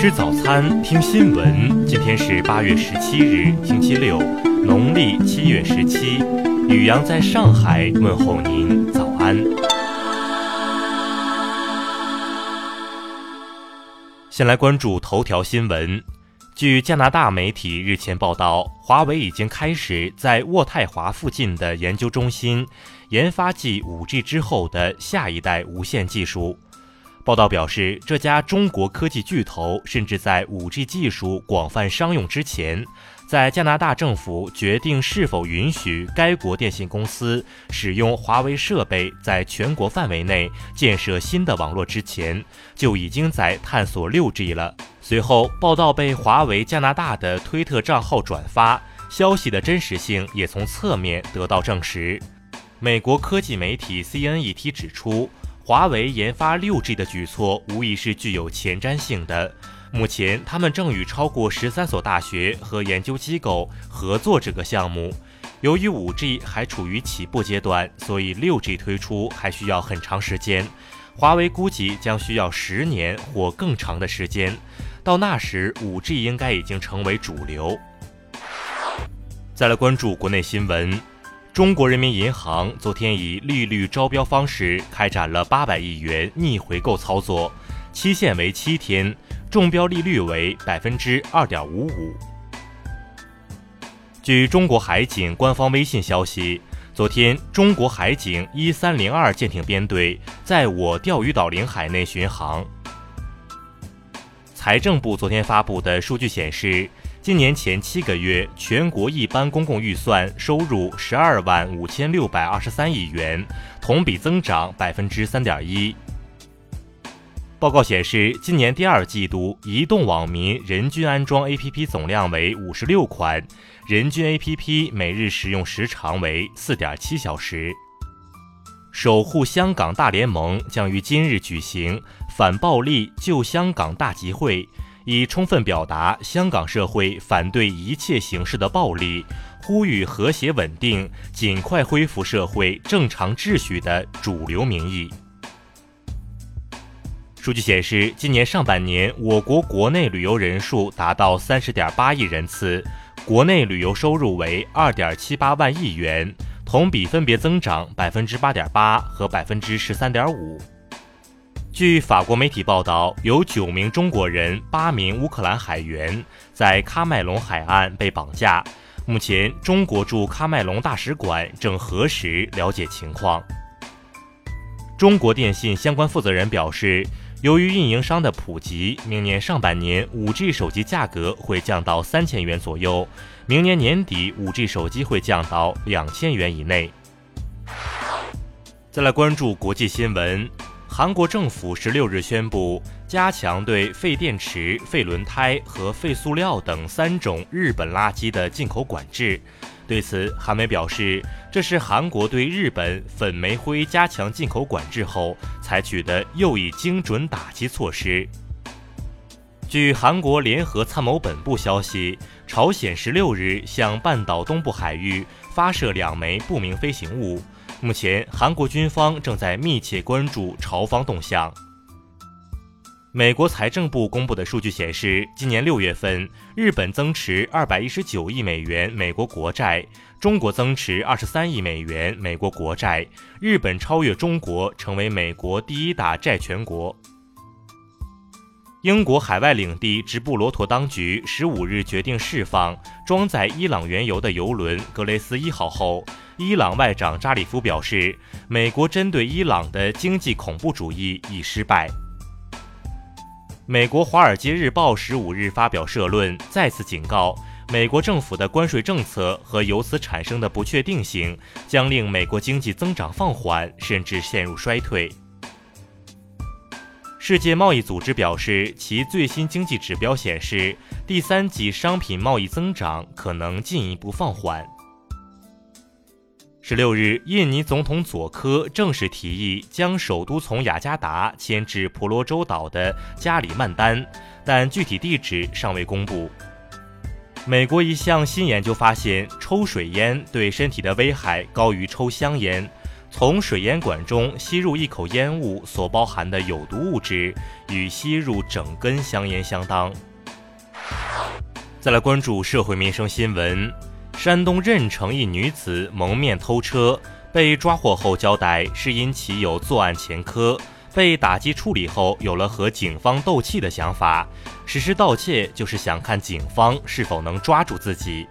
吃早餐，听新闻。今天是八月十七日，星期六，农历七月十七。雨阳在上海问候您，早安。先来关注头条新闻。据加拿大媒体日前报道，华为已经开始在渥太华附近的研究中心研发继 5G 之后的下一代无线技术。报道表示，这家中国科技巨头甚至在 5G 技术广泛商用之前，在加拿大政府决定是否允许该国电信公司使用华为设备在全国范围内建设新的网络之前，就已经在探索 6G 了。随后，报道被华为加拿大的推特账号转发，消息的真实性也从侧面得到证实。美国科技媒体 CNET 指出。华为研发 6G 的举措无疑是具有前瞻性的。目前，他们正与超过十三所大学和研究机构合作这个项目。由于 5G 还处于起步阶段，所以 6G 推出还需要很长时间。华为估计将需要十年或更长的时间，到那时，5G 应该已经成为主流。再来关注国内新闻。中国人民银行昨天以利率招标方式开展了八百亿元逆回购操作，期限为七天，中标利率为百分之二点五五。据中国海警官方微信消息，昨天中国海警一三零二舰艇编队在我钓鱼岛领海内巡航。财政部昨天发布的数据显示。今年前七个月，全国一般公共预算收入十二万五千六百二十三亿元，同比增长百分之三点一。报告显示，今年第二季度移动网民人均安装 APP 总量为五十六款，人均 APP 每日使用时长为四点七小时。守护香港大联盟将于今日举行反暴力救香港大集会。以充分表达香港社会反对一切形式的暴力，呼吁和谐稳定，尽快恢复社会正常秩序的主流民意。数据显示，今年上半年我国国内旅游人数达到三十点八亿人次，国内旅游收入为二点七八万亿元，同比分别增长百分之八点八和百分之十三点五。据法国媒体报道，有九名中国人、八名乌克兰海员在喀麦隆海岸被绑架。目前，中国驻喀麦隆大使馆正核实了解情况。中国电信相关负责人表示，由于运营商的普及，明年上半年 5G 手机价格会降到三千元左右，明年年底 5G 手机会降到两千元以内。再来关注国际新闻。韩国政府十六日宣布，加强对废电池、废轮胎和废塑料等三种日本垃圾的进口管制。对此，韩媒表示，这是韩国对日本粉煤灰加强进口管制后采取的又一精准打击措施。据韩国联合参谋本部消息，朝鲜十六日向半岛东部海域发射两枚不明飞行物。目前，韩国军方正在密切关注朝方动向。美国财政部公布的数据显示，今年六月份，日本增持二百一十九亿美元美国国债，中国增持二十三亿美元美国国债，日本超越中国，成为美国第一大债权国。英国海外领地直布罗陀当局十五日决定释放装载伊朗原油的油轮“格雷斯一号”后。伊朗外长扎里夫表示，美国针对伊朗的经济恐怖主义已失败。美国《华尔街日报》十五日发表社论，再次警告，美国政府的关税政策和由此产生的不确定性将令美国经济增长放缓，甚至陷入衰退。世界贸易组织表示，其最新经济指标显示，第三季商品贸易增长可能进一步放缓。十六日，印尼总统佐科正式提议将首都从雅加达迁至婆罗洲岛的加里曼丹，但具体地址尚未公布。美国一项新研究发现，抽水烟对身体的危害高于抽香烟。从水烟管中吸入一口烟雾所包含的有毒物质，与吸入整根香烟相当。再来关注社会民生新闻：山东任城一女子蒙面偷车，被抓获后交代是因其有作案前科，被打击处理后有了和警方斗气的想法，实施盗窃就是想看警方是否能抓住自己。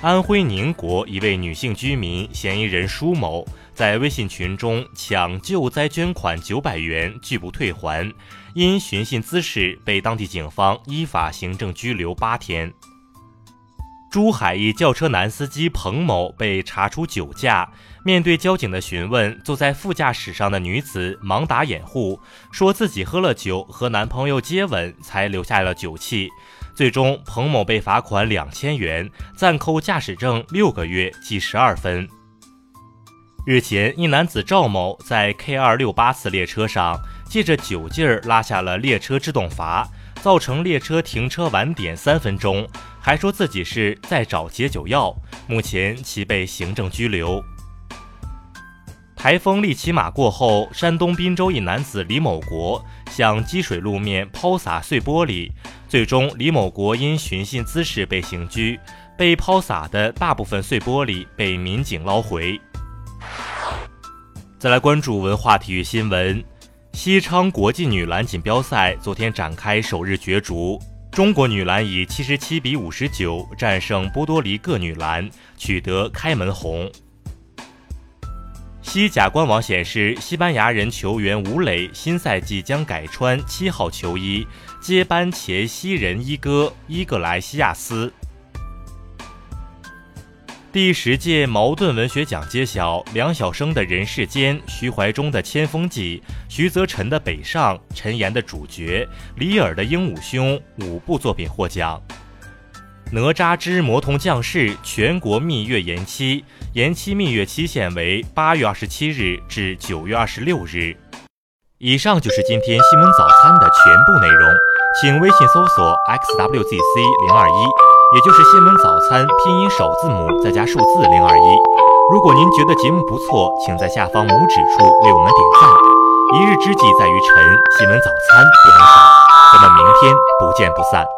安徽宁国一位女性居民嫌疑人舒某在微信群中抢救灾捐款九百元拒不退还，因寻衅滋事被当地警方依法行政拘留八天。珠海一轿车男司机彭某被查出酒驾，面对交警的询问，坐在副驾驶上的女子忙打掩护，说自己喝了酒和男朋友接吻才留下了酒气。最终，彭某被罚款两千元，暂扣驾驶证六个月，记十二分。日前，一男子赵某在 K 二六八次列车上，借着酒劲儿拉下了列车制动阀，造成列车停车晚点三分钟，还说自己是在找解酒药。目前，其被行政拘留。台风利奇马过后，山东滨州一男子李某国向积水路面抛洒碎玻璃。最终，李某国因寻衅滋事被刑拘，被抛洒的大部分碎玻璃被民警捞回。再来关注文化体育新闻：西昌国际女篮锦标赛昨天展开首日角逐，中国女篮以七十七比五十九战胜波多黎各女篮，取得开门红。西甲官网显示，西班牙人球员吴磊新赛季将改穿七号球衣，接班前西人一哥伊格莱西亚斯。第十届茅盾文学奖揭晓，梁晓声的《人世间》，徐怀中的《千峰记》，徐则臣的《北上》，陈岩的《主角》，李尔的《鹦鹉兄》五部作品获奖。哪吒之魔童降世全国蜜月延期，延期蜜月期限为八月二十七日至九月二十六日。以上就是今天新闻早餐的全部内容，请微信搜索 xwzc 零二一，也就是新闻早餐拼音首字母再加数字零二一。如果您觉得节目不错，请在下方拇指处为我们点赞。一日之计在于晨，新闻早餐不能少，咱们明天不见不散。